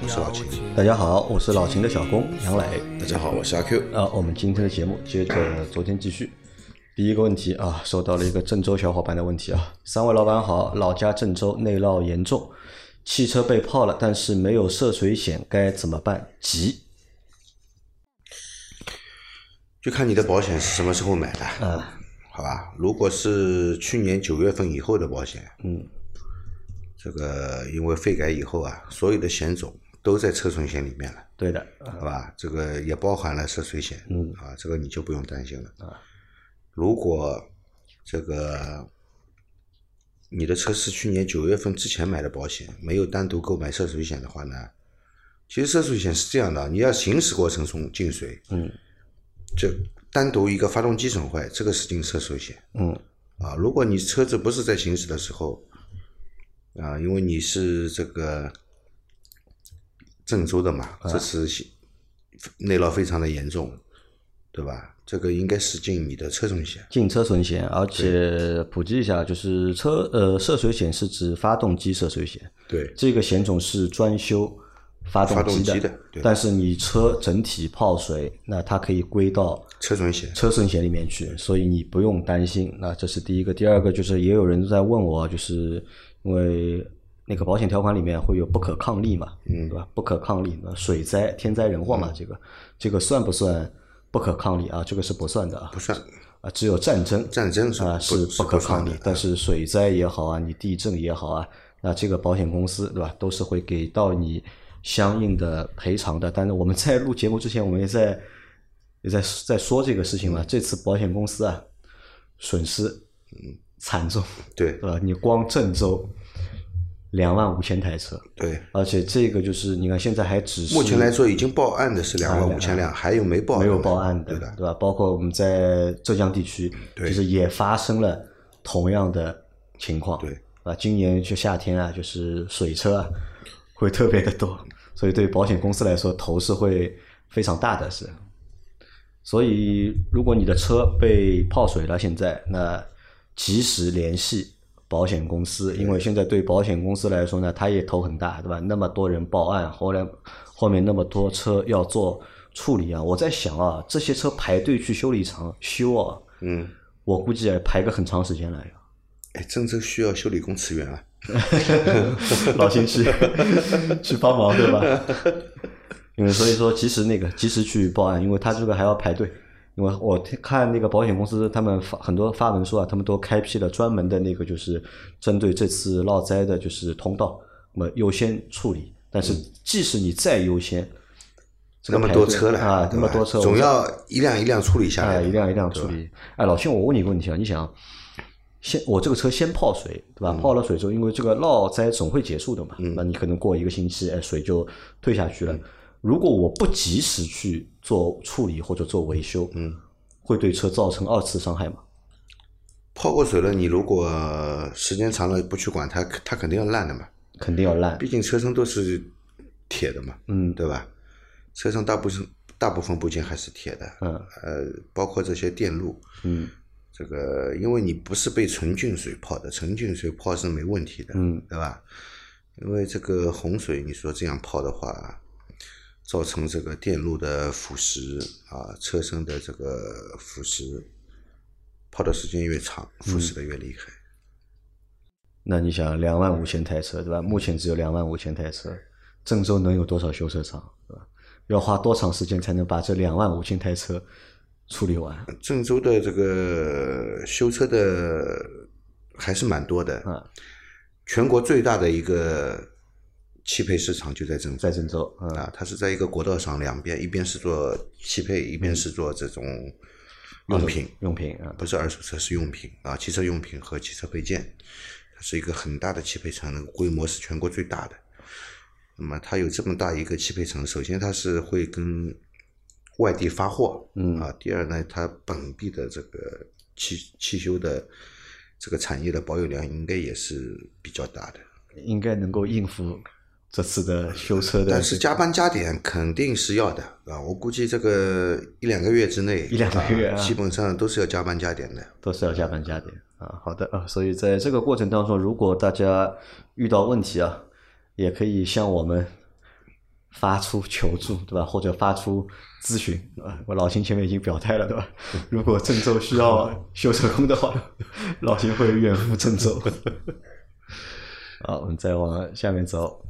我是老秦。大家好，我是老秦的小工杨磊。大家好，我是阿 Q。啊，我们今天的节目接着昨天继续。第一个问题啊，收到了一个郑州小伙伴的问题啊，三位老板好，老家郑州内涝严重，汽车被泡了，但是没有涉水险，该怎么办？急。就看你的保险是什么时候买的，嗯，好吧？如果是去年九月份以后的保险，嗯，这个因为费改以后啊，所有的险种都在车损险里面了，对的，好吧？这个也包含了涉水险，嗯啊，这个你就不用担心了。啊，如果这个你的车是去年九月份之前买的保险，没有单独购买涉水险的话呢，其实涉水险是这样的，你要行驶过程中进水，嗯这单独一个发动机损坏，这个是进涉水险嗯啊。如果你车子不是在行驶的时候，啊，因为你是这个郑州的嘛，这次内涝非常的严重，对吧？这个应该是进你的车损险。进车损险，而且普及一下，就是车呃涉水险是指发动机涉水险，对。这个险种是专修发动发动机机的对。但是你车整体泡水，那它可以归到车损险，车损险里面去，所以你不用担心。那这是第一个，第二个就是也有人在问我，就是因为那个保险条款里面会有不可抗力嘛，嗯，对吧？不可抗力，那水灾、天灾人祸嘛，这个这个算不算不可抗力啊？这个是不算的啊，不算啊，只有战争战争是啊不是是不可抗力但是水灾也好啊，你地震也好啊，那这个保险公司对吧，都是会给到你相应的赔偿的。但是我们在录节目之前，我们也在也在在说这个事情嘛。这次保险公司啊，损失嗯惨重，对对吧？你光郑州两万五千台车，对。而且这个就是你看现在还只是目前来说，已经报案的是两万五千辆，还有没报案没有报案的，对的，对吧？包括我们在浙江地区，对其实也发生了同样的情况，对啊，今年就夏天啊，就是水车啊会特别的多，所以对保险公司来说头是会非常大的，是。所以，如果你的车被泡水了，现在那及时联系保险公司，因为现在对保险公司来说呢，它也头很大，对吧？那么多人报案，后来后面那么多车要做处理啊，我在想啊，这些车排队去修理厂修啊，嗯，我估计也排个很长时间了呀。哎，郑州需要修理工驰援啊，老先去 去帮忙，对吧？因为所以说，及时那个及时去报案，因为他这个还要排队。因为我看那个保险公司，他们发很多发文说啊，他们都开辟了专门的那个，就是针对这次涝灾的，就是通道，那么优先处理。但是即使你再优先，这那么多车了啊，那么多车，总要一辆一辆处理下来哎，一辆一辆处理。哎，老兄，我问你一个问题啊，你想，先我这个车先泡水，对吧？泡了水之后，因为这个涝灾总会结束的嘛，那你可能过一个星期，哎，水就退下去了。如果我不及时去做处理或者做维修，嗯，会对车造成二次伤害吗？泡过水了，你如果时间长了不去管它，它肯定要烂的嘛。肯定要烂。毕竟车身都是铁的嘛，嗯对吧？车上大部分大部分部件还是铁的，嗯呃，包括这些电路，嗯这个因为你不是被纯净水泡的，纯净水泡是没问题的，嗯，对吧？因为这个洪水，你说这样泡的话，造成这个电路的腐蚀啊，车身的这个腐蚀，泡的时间越长，腐蚀的越厉害。那你想，两万五千台车，对吧？目前只有两万五千台车，郑州能有多少修车厂，对吧？要花多长时间才能把这两万五千台车处理完？郑州的这个修车的还是蛮多的，啊，全国最大的一个汽配市场就在郑州。在郑州，嗯。啊，它是在一个国道上两边，一边是做汽配，一边是做这种用品，用品啊，不是二手车，是用品啊，汽车用品和汽车配件，它是一个很大的汽配城，那个规模是全国最大的。那么它有这么大一个汽配城，首先它是会跟外地发货，嗯。啊，第二呢，它本地的这个汽汽修的这个产业的保有量应该也是比较大的。应该能够应付这次的修车的。但是加班加点肯定是要的啊！我估计这个一两个月之内，一两个月啊基本上都是要加班加点的。都是要加班加点啊。好的啊，所以在这个过程当中，如果大家遇到问题啊，也可以向我们发出求助，对吧？或者发出咨询啊。我老秦前面已经表态了，对吧？如果郑州需要修车工的话，老秦会远赴郑州。好，我们再往下面走。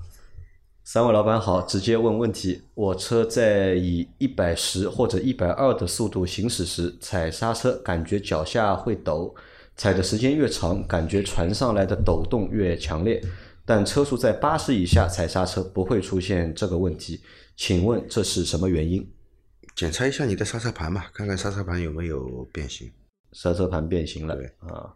三位老板好，直接问问题。我车在以一百十或者一百二的速度行驶时，踩刹车感觉脚下会抖，踩的时间越长，感觉传上来的抖动越强烈。但车速在八十以下踩刹车不会出现这个问题，请问这是什么原因？检查一下你的刹车盘吧，看看刹车盘有没有变形。刹车盘变形了对啊！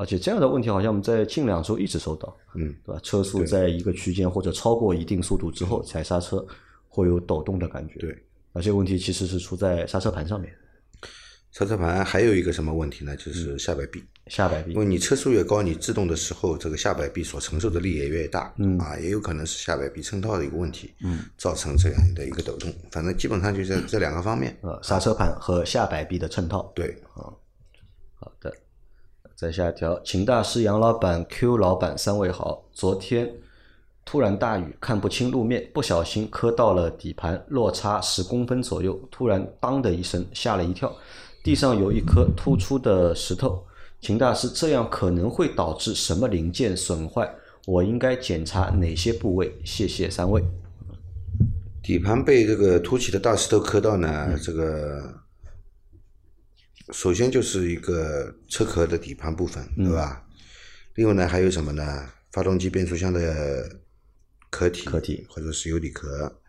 而且这样的问题好像我们在近两周一直收到，嗯，对吧？车速在一个区间或者超过一定速度之后踩刹车会有抖动的感觉，对。而这个问题其实是出在刹车盘上面，刹车盘还有一个什么问题呢？就是下摆臂。下摆臂因为你车速越高，你制动的时候，这个下摆臂所承受的力也越大，嗯啊，也有可能是下摆臂衬套的一个问题，嗯，造成这样的一个抖动。反正基本上就在这两个方面。呃，刹车盘和下摆臂的衬套。对，啊好的，再下一条，秦大师、杨老板、Q 老板三位好。昨天突然大雨，看不清路面，不小心磕到了底盘，落差十公分左右，突然当的一声，吓了一跳。地上有一颗突出的石头。秦大师，这样可能会导致什么零件损坏？我应该检查哪些部位？谢谢三位。底盘被这个凸起的大石头磕到呢，这个首先就是一个车壳的底盘部分，对吧？另外呢，还有什么呢？发动机变速箱的壳体，壳体或者是油底壳，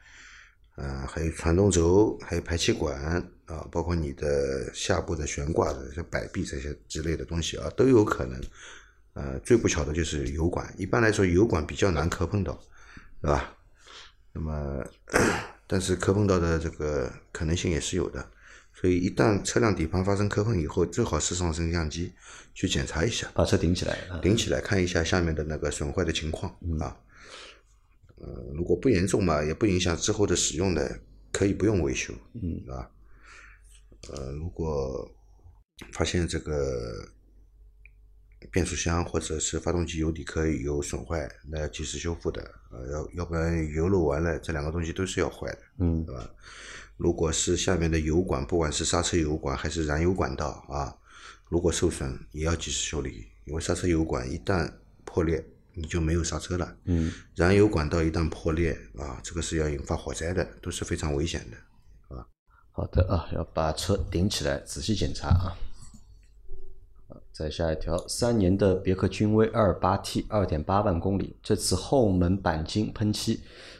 呃，还有传动轴，还有排气管啊，包括你的下部的悬挂的像摆臂这些之类的东西啊，都有可能。呃，最不巧的就是油管，一般来说油管比较难磕碰到，对吧？那么，但是磕碰到的这个可能性也是有的，所以一旦车辆底盘发生磕碰以后，最好是上升降机去检查一下，把车顶起来啊！顶起来看一下下面的那个损坏的情况啊。呃，如果不严重嘛，也不影响之后的使用的，可以不用维修，嗯，啊。呃，如果发现这个变速箱或者是发动机油底壳有损坏，那要及时修复的，呃，要要不然油漏完了，这两个东西都是要坏的，嗯对吧？如果是下面的油管，不管是刹车油管还是燃油管道啊，如果受损，也要及时修理，因为刹车油管一旦破裂，你就没有刹车了，嗯，燃油管道一旦破裂啊，这个是要引发火灾的，都是非常危险的。啊好的啊，要把车顶起来，仔细检查啊。再下一条，三年的别克君威二八 T，二点八万公里，这次后门钣金喷漆，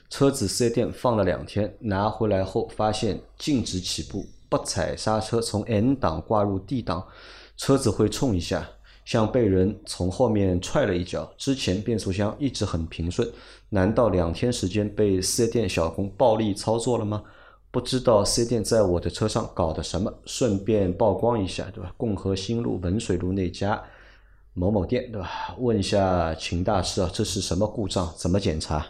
车子四 S 店放了两天，拿回来后发现静止起步，不踩刹车从 N 档挂入 D 档，车子会冲一下，像被人从后面踹了一脚。之前变速箱一直很平顺，难道两天时间被四 S 店小工暴力操作了吗？不知道 C 店在我的车上搞的什么，顺便曝光一下，对吧？共和新路文水路那家某某店，对吧？问一下秦大师啊，这是什么故障？怎么检查？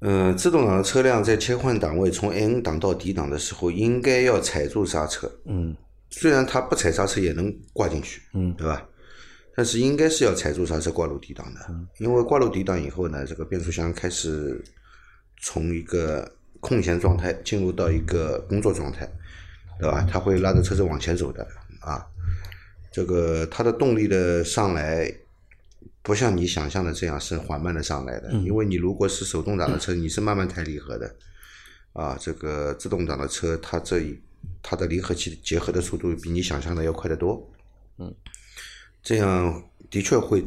嗯，自动挡的车辆在切换档位从 N 档到 D 档的时候，应该要踩住刹车。嗯虽然它不踩刹车也能挂进去，嗯对吧？但是应该是要踩住刹车挂入 D 档的，因为挂入 D 档以后呢，这个变速箱开始从一个空闲状态进入到一个工作状态，对吧？它会拉着车子往前走的啊。这个它的动力的上来，不像你想象的这样是缓慢的上来的，因为你如果是手动挡的车，你是慢慢抬离合的，啊，这个自动挡的车，它这一它的离合器结合的速度比你想象的要快得多，嗯，这样的确会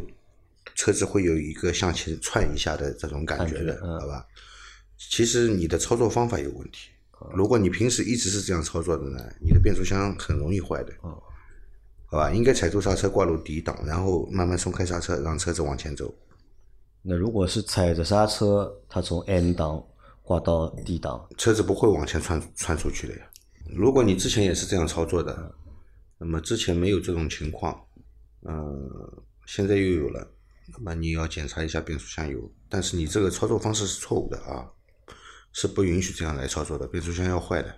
车子会有一个向前窜一下的这种感觉的，好吧？其实你的操作方法有问题。如果你平时一直是这样操作的呢，你的变速箱很容易坏的。哦好吧，应该踩住刹车挂入底档，然后慢慢松开刹车，让车子往前走。那如果是踩着刹车，它从 N 档挂到 D 档，车子不会往前窜窜出去的呀。如果你之前也是这样操作的，那么之前没有这种情况，嗯、现在又有了，那么你要检查一下变速箱油。但是你这个操作方式是错误的啊，是不允许这样来操作的，变速箱要坏的。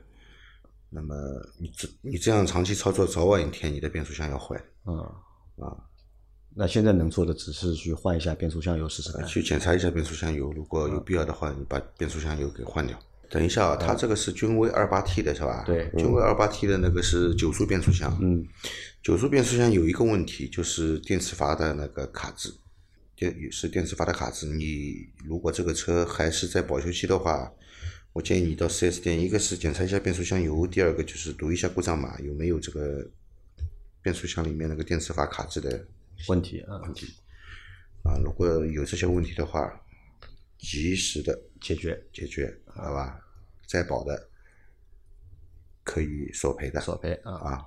那么你这你这样长期操作，早晚一天你的变速箱要坏的。嗯啊，那现在能做的只是去换一下变速箱油试试看。去检查一下变速箱油，如果有必要的话，你把变速箱油给换掉。等一下啊，它这个是君威二八 T 的是吧？对君威二八 T 的那个是九速变速箱。嗯，九速变速箱有一个问题，就是电磁阀的那个卡滞，电是电磁阀的卡子。你如果这个车还是在保修期的话，我建议你到 4S 店，一个是检查一下变速箱油，第二个就是读一下故障码，有没有这个变速箱里面那个电磁阀卡滞的问题啊，问题。啊，如果有这些问题的话，及时的解决解决，好吧？在保的可以索赔的索赔啊。啊。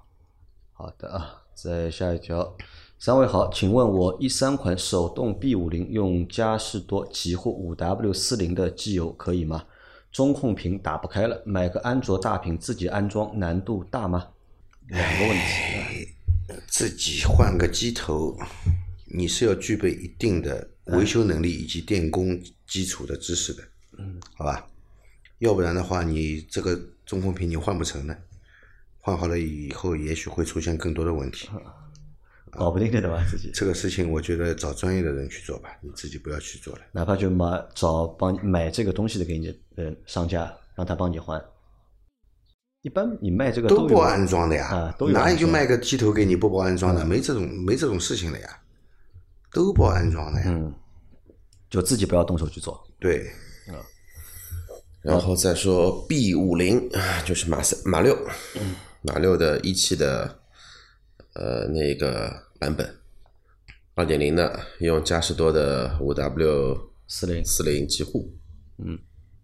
好的啊，再下一条，三位好，请问我一三款手动 B 五零用嘉实多极护五 W 四零的机油可以吗？中控屏打不开了，买个安卓大屏自己安装难度大吗？两个问题啊，自己换个机头，你是要具备一定的维修能力以及电工基础的知识的，嗯，好吧？要不然的话，你这个中控屏你换不成的，换好了以后，也许会出现更多的问题。搞不定的对吧？自己这个事情，我觉得找专业的人去做吧，你自己不要去做了。哪怕就买找帮你买这个东西的给你的商家，让他帮你换。一般你卖这个有都不安装的呀，啊，都哪里就卖个机头给你不包安装的？没这种没这种事情的呀，都包安装的呀。嗯，就自己不要动手去做。对，然后再说 B 五零，就是马三马六，马六的一汽的呃那个版本，二点零的用嘉实多的五 W 四零四零极护，嗯，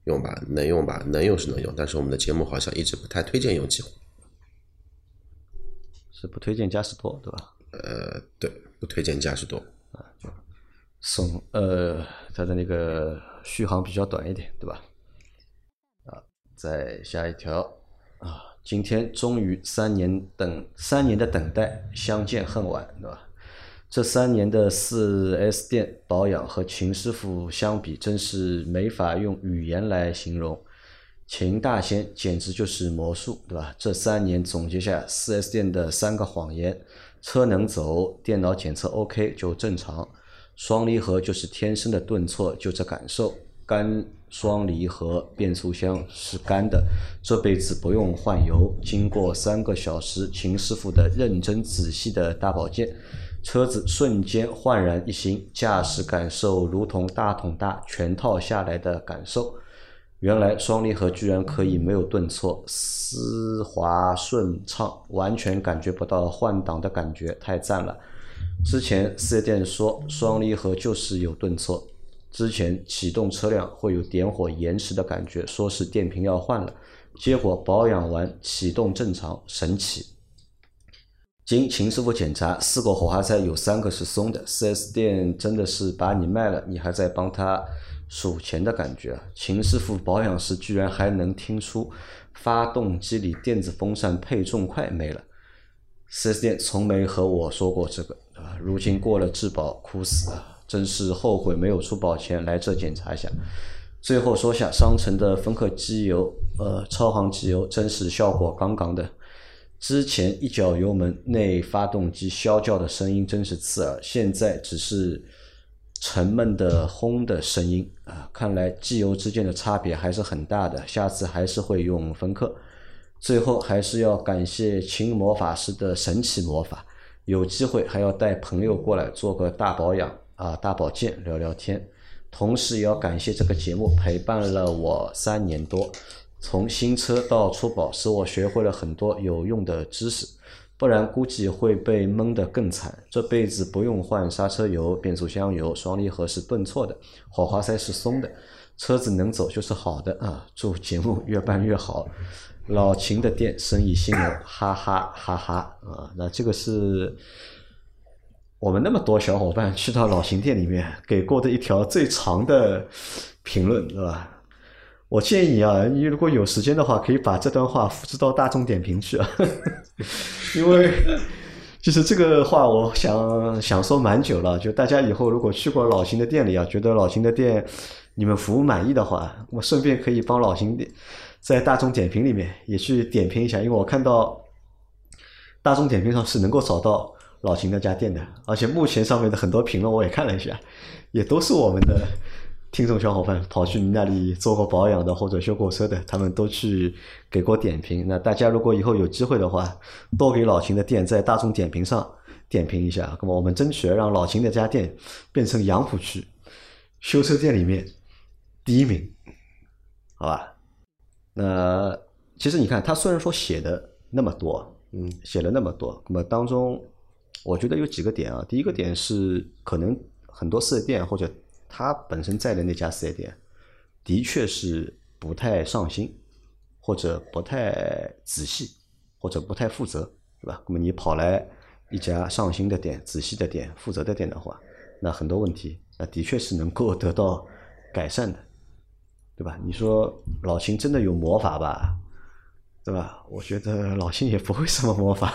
用吧，能用吧，能用是能用，但是我们的节目好像一直不太推荐用极护，是不推荐嘉实多，对吧？呃，对，不推荐嘉实多。啊，送呃，它的那个续航比较短一点，对吧？啊，再下一条啊，今天终于三年等三年的等待，相见恨晚，对吧？这三年的四 S 店保养和秦师傅相比，真是没法用语言来形容。秦大仙简直就是魔术，对吧？这三年总结下四 S 店的三个谎言：车能走，电脑检测 OK 就正常；双离合就是天生的顿挫，就这感受；干双离合变速箱是干的，这辈子不用换油。经过三个小时秦师傅的认真仔细的大保健，车子瞬间焕然一新，驾驶感受如同大桶大全套下来的感受。原来双离合居然可以没有顿挫，丝滑顺畅，完全感觉不到换挡的感觉，太赞了。之前四 S 店说双离合就是有顿挫，之前启动车辆会有点火延迟的感觉，说是电瓶要换了，结果保养完启动正常，神奇。经秦师傅检查，四个火花塞有三个是松的。4S 店真的是把你卖了，你还在帮他数钱的感觉啊！秦师傅保养时居然还能听出发动机里电子风扇配重块没了。4S 店从没和我说过这个啊！如今过了质保，哭死啊！真是后悔没有出保前来这检查一下。最后说下商城的芬克机油，呃，超航机油真是效果杠杠的。之前一脚油门，内发动机啸叫的声音真是刺耳，现在只是沉闷的轰的声音啊！看来机油之间的差别还是很大的，下次还是会用芬克。最后还是要感谢秦魔法师的神奇魔法，有机会还要带朋友过来做个大保养啊，大保健聊聊天。同时也要感谢这个节目陪伴了我三年多。从新车到出保，使我学会了很多有用的知识，不然估计会被蒙得更惨。这辈子不用换刹车油、变速箱油，双离合是顿挫的，火花塞是松的，车子能走就是好的啊！祝节目越办越好，老秦的店生意兴隆，哈哈哈哈啊！那这个是我们那么多小伙伴去到老秦店里面给过的一条最长的评论，对吧？我建议啊，你如果有时间的话，可以把这段话复制到大众点评去啊，因为就是这个话我想想说蛮久了，就大家以后如果去过老秦的店里啊，觉得老秦的店你们服务满意的话，我顺便可以帮老秦在大众点评里面也去点评一下，因为我看到大众点评上是能够找到老秦那家店的，而且目前上面的很多评论我也看了一下，也都是我们的听众小伙伴跑去你那里做过保养的或者修过车的，他们都去给过点评。那大家如果以后有机会的话，多给老秦的店在大众点评上点评一下，那么我们争取让老秦那家店变成杨浦区修车店里面第一名，好吧？那其实你看，他虽然说写的那么多，嗯，写了那么多，那么当中，我觉得有几个点啊。第一个点是，可能很多四 S 店或者他本身在的那家四 S 店，的确是不太上心，或者不太仔细，或者不太负责，对吧？那么你跑来一家上心的店、仔细的店、负责的店的话，那很多问题，那的确是能够得到改善的。对吧？你说老秦真的有魔法吧？对吧？我觉得老秦也不会什么魔法，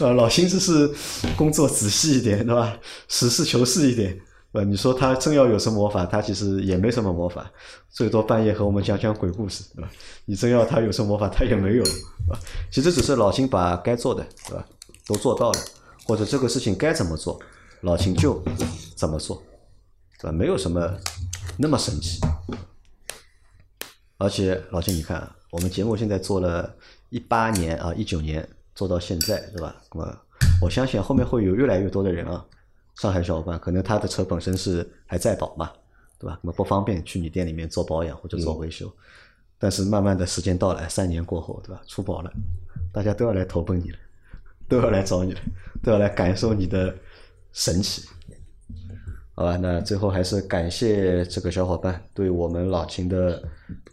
呃，老秦只是工作仔细一点，对吧？实事求是一点，呃，你说他真要有什么魔法，他其实也没什么魔法，最多半夜和我们讲讲鬼故事，对吧？你真要他有什么魔法，他也没有，其实只是老秦把该做的，对吧，都做到了，或者这个事情该怎么做，老秦就怎么做，对吧？没有什么那么神奇。而且老秦，你看，我们节目现在做了一八年啊，一九年做到现在，对吧？那么我相信后面会有越来越多的人啊，上海小伙伴可能他的车本身是还在保嘛，对吧？那么不方便去你店里面做保养或者做维修，但是慢慢的时间到了，三年过后，对吧？出保了，大家都要来投奔你了，都要来找你了，都要来感受你的神奇。好吧，那最后还是感谢这个小伙伴对我们老秦的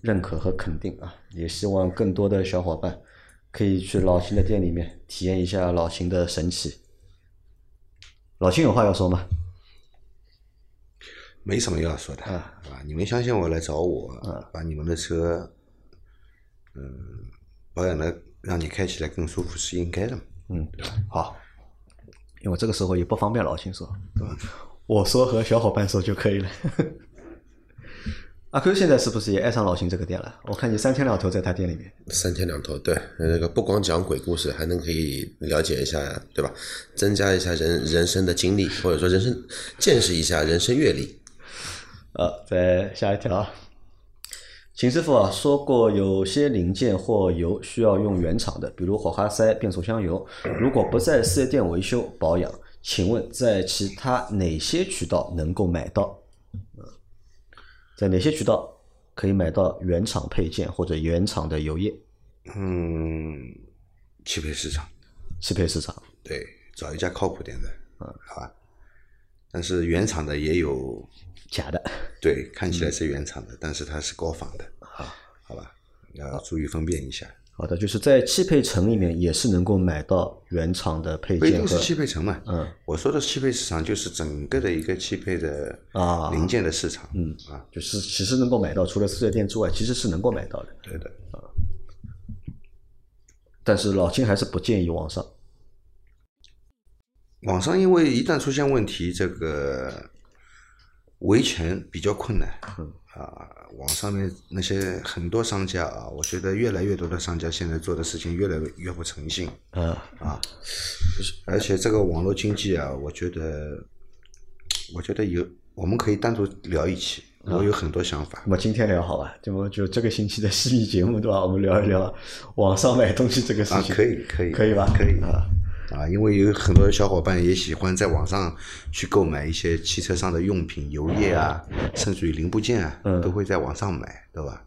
认可和肯定啊！也希望更多的小伙伴可以去老秦的店里面体验一下老秦的神奇。老秦有话要说吗？没什么要说的啊，你们相信我来找我，啊把你们的车，嗯，保养的让你开起来更舒服是应该的。嗯，好，因为这个时候也不方便老秦说，对吧？我说和小伙伴说就可以了。阿 Q 现在是不是也爱上老秦这个店了？我看你三天两头在他店里面。三天两头，对，那个不光讲鬼故事，还能可以了解一下，对吧？增加一下人人生的经历，或者说人生见识一下人生阅历。呃，再下一条。秦师傅啊说过，有些零件或油需要用原厂的，比如火花塞、变速箱油，如果不在四 S 店维修保养。请问在其他哪些渠道能够买到？在哪些渠道可以买到原厂配件或者原厂的油液？嗯，汽配市场。汽配市场。对，找一家靠谱点的，嗯，好吧。但是原厂的也有假的。对，看起来是原厂的，但是它是高仿的。好，好吧，要注意分辨一下。好的，就是在汽配城里面也是能够买到原厂的配件。不一定是汽配城嘛，嗯，我说的汽配市场就是整个的一个汽配的啊零件的市场，嗯啊，就是其实能够买到，除了四 S 店之外，其实是能够买到的。对的啊，但是老金还是不建议网上。网上因为一旦出现问题，这个维权比较困难。嗯。啊，网上面那些很多商家啊，我觉得越来越多的商家现在做的事情越来越不诚信。嗯啊，而且这个网络经济啊，我觉得，我觉得有我们可以单独聊一期，我有很多想法。那么今天聊好吧？就就这个星期的 系列节目对吧？我们聊一聊网上买东西这个事情。啊，可以可以可以吧？可以啊。啊，因为有很多小伙伴也喜欢在网上去购买一些汽车上的用品、油液啊，甚至于零部件啊，都会在网上买，对吧？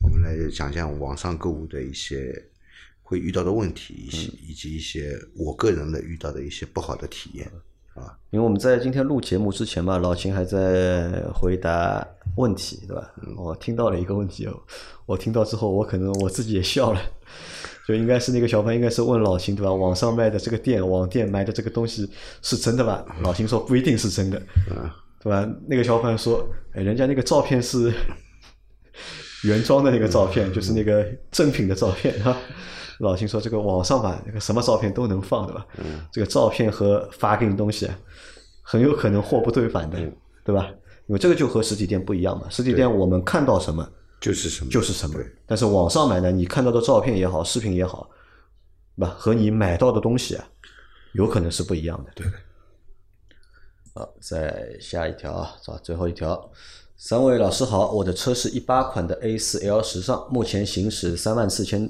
我们来讲讲网上购物的一些会遇到的问题，以及以及一些我个人的遇到的一些不好的体验啊。因为我们在今天录节目之前嘛，老秦还在回答问题，对吧？我听到了一个问题，我听到之后，我可能我自己也笑了。就应该是那个小朋友应该是问老秦对吧？网上卖的这个店网店买的这个东西是真的吧？老秦说不一定是真的，对吧？那个小朋友说，哎，人家那个照片是 原装的那个照片，就是那个正品的照片啊。老秦说这个网上吧，那个什么照片都能放，对吧？嗯这个照片和发给你东西，很有可能货不对版的，嗯对吧？因为这个就和实体店不一样嘛，实体店我们看到什么就是什么就是什么对，但是网上买呢，你看到的照片也好，视频也好，对吧？和你买到的东西啊，有可能是不一样的。对的。好，再下一条啊，找最后一条。三位老师好，我的车是一八款的 A 四 L 时尚，目前行驶三万四千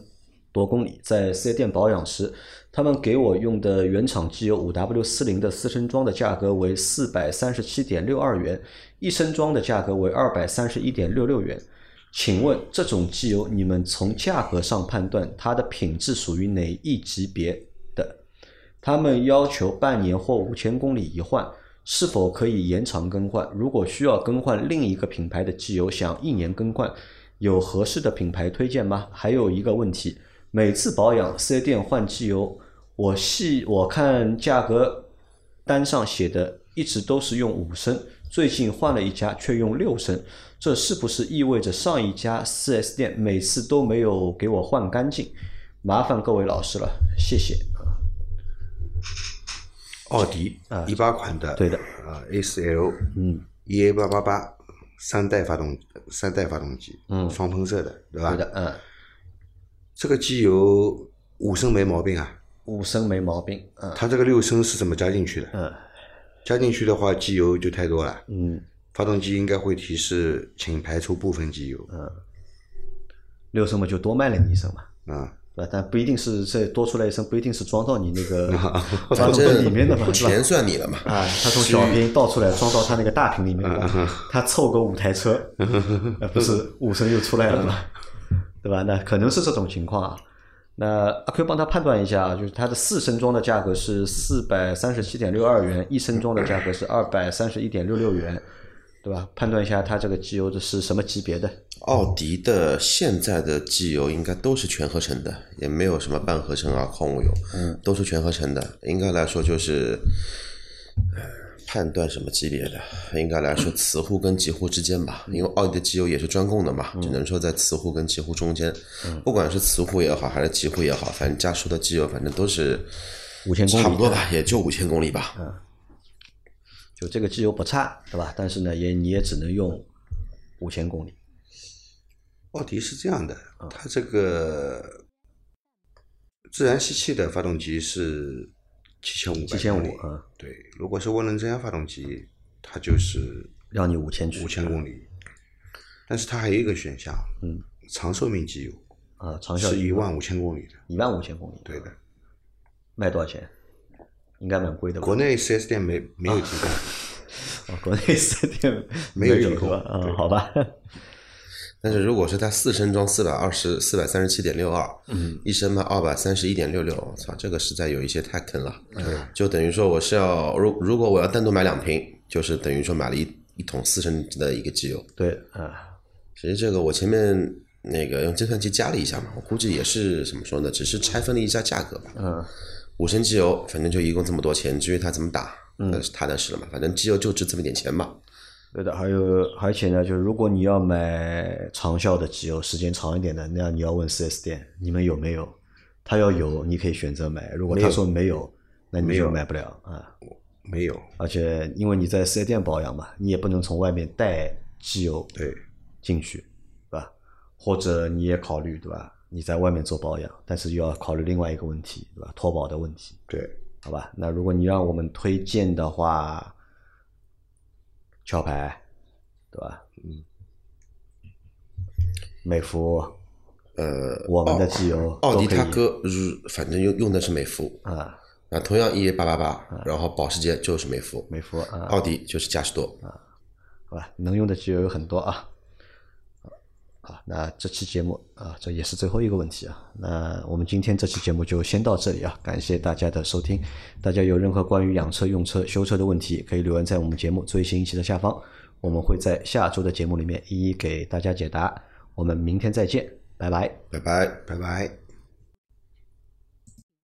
多公里，在四 S 店保养时，他们给我用的原厂机油五 W 四零的四升装的价格为四百三十七点六二元，一升装的价格为二百三十一点六六元。请问这种机油，你们从价格上判断它的品质属于哪一级别的？他们要求半年或五千公里一换，是否可以延长更换？如果需要更换另一个品牌的机油，想一年更换，有合适的品牌推荐吗？还有一个问题，每次保养四 S 店换机油，我细我看价格单上写的一直都是用五升，最近换了一家却用六升，这是不是意味着上一家四 S 店每次都没有给我换干净？麻烦各位老师了，谢谢。奥迪一八款的，啊对的啊 A 四 L，嗯，EA 八八八三代发动三代发动机，嗯双喷射的，对吧？对的，嗯，这个机油五升没毛病啊，五升没毛病，嗯它这个六升是怎么加进去的？嗯加进去的话，机油就太多了，嗯发动机应该会提示请排除部分机油，嗯，六升嘛就多卖了你一升嘛，啊，对吧？但不一定是这多出来一升，不一定是装到你那个啊发动机里面的嘛？钱算你的嘛。啊，他从小瓶倒出来装到他那个大瓶里面，对 吧他凑个五台车，呃，不是五升又出来了嘛，对吧？那可能是这种情况啊。那阿 Q 帮他判断一下啊，就是它的四升装的价格是四百三十七点六二元，一升装的价格是二百三十一点六六元，对吧？判断一下它这个机油的是什么级别的？奥迪的现在的机油应该都是全合成的，也没有什么半合成啊、矿物油，嗯，都是全合成的。应该来说就是，呃判断什么级别的，应该来说磁护跟极护之间吧，因为奥迪的机油也是专供的嘛，只能说在磁护跟极护中间，不管是磁护也好还是极护也好，反正加速的机油反正都是5000公里差不多吧，也就五千公里吧。嗯就这个机油不差，对吧？但是呢，也你也只能用五千公里。奥迪是这样的，它这个自然吸气的发动机是七千五百7500公里，嗯对，如果是涡轮增压发动机，它就是让你5000去五千公里，但是它还有一个选项，嗯，长寿命机油啊，长效是一万五千公里的，一万五千公里，对的，卖多少钱？应该蛮贵的吧？国内四 S 店没没有提供，哦，国内四 S 店没有提供？嗯，好吧。但是如果是它四升装四百二十四百三十七点六二，嗯，一升卖二百三十一点六六，我操，这个实在有一些太坑了。嗯就等于说我是要如如果我要单独买两瓶，就是等于说买了一一桶四升的一个机油。对，啊，其实这个我前面那个用计算器加了一下嘛，我估计也是怎么说呢，只是拆分了一下价格吧。嗯，五升机油反正就一共这么多钱，至于它怎么打，那是他的事了嘛，反正机油就值这么点钱嘛。对的。还有，而且呢，就是如果你要买长效的机油，时间长一点的，那你要问四 S 店，你们有没有？他要有，你可以选择买；如果他说没有，那你就买不了啊。没有，而且因为你在四 S 店保养嘛，你也不能从外面带机油对，进去，对吧？或者你也考虑，对吧？你在外面做保养，但是又要考虑另外一个问题，对吧？脱保的问题，对，好吧？那如果你让我们推荐的话，壳牌，对吧？嗯，美孚，呃，我们的机油奥迪他哥，如反正用用的是美孚，啊，啊，同样 EA 八八八，然后保时捷就是美孚，美孚啊，奥迪就是嘉实多啊。好吧，能用的机油有很多啊。好，那这期节目啊，这也是最后一个问题啊。那我们今天这期节目就先到这里啊，感谢大家的收听。大家有任何关于养车、用车、修车的问题，可以留言在我们节目最新一期的下方，我们会在下周的节目里面一一给大家解答。我们明天再见，拜拜。拜拜。拜拜。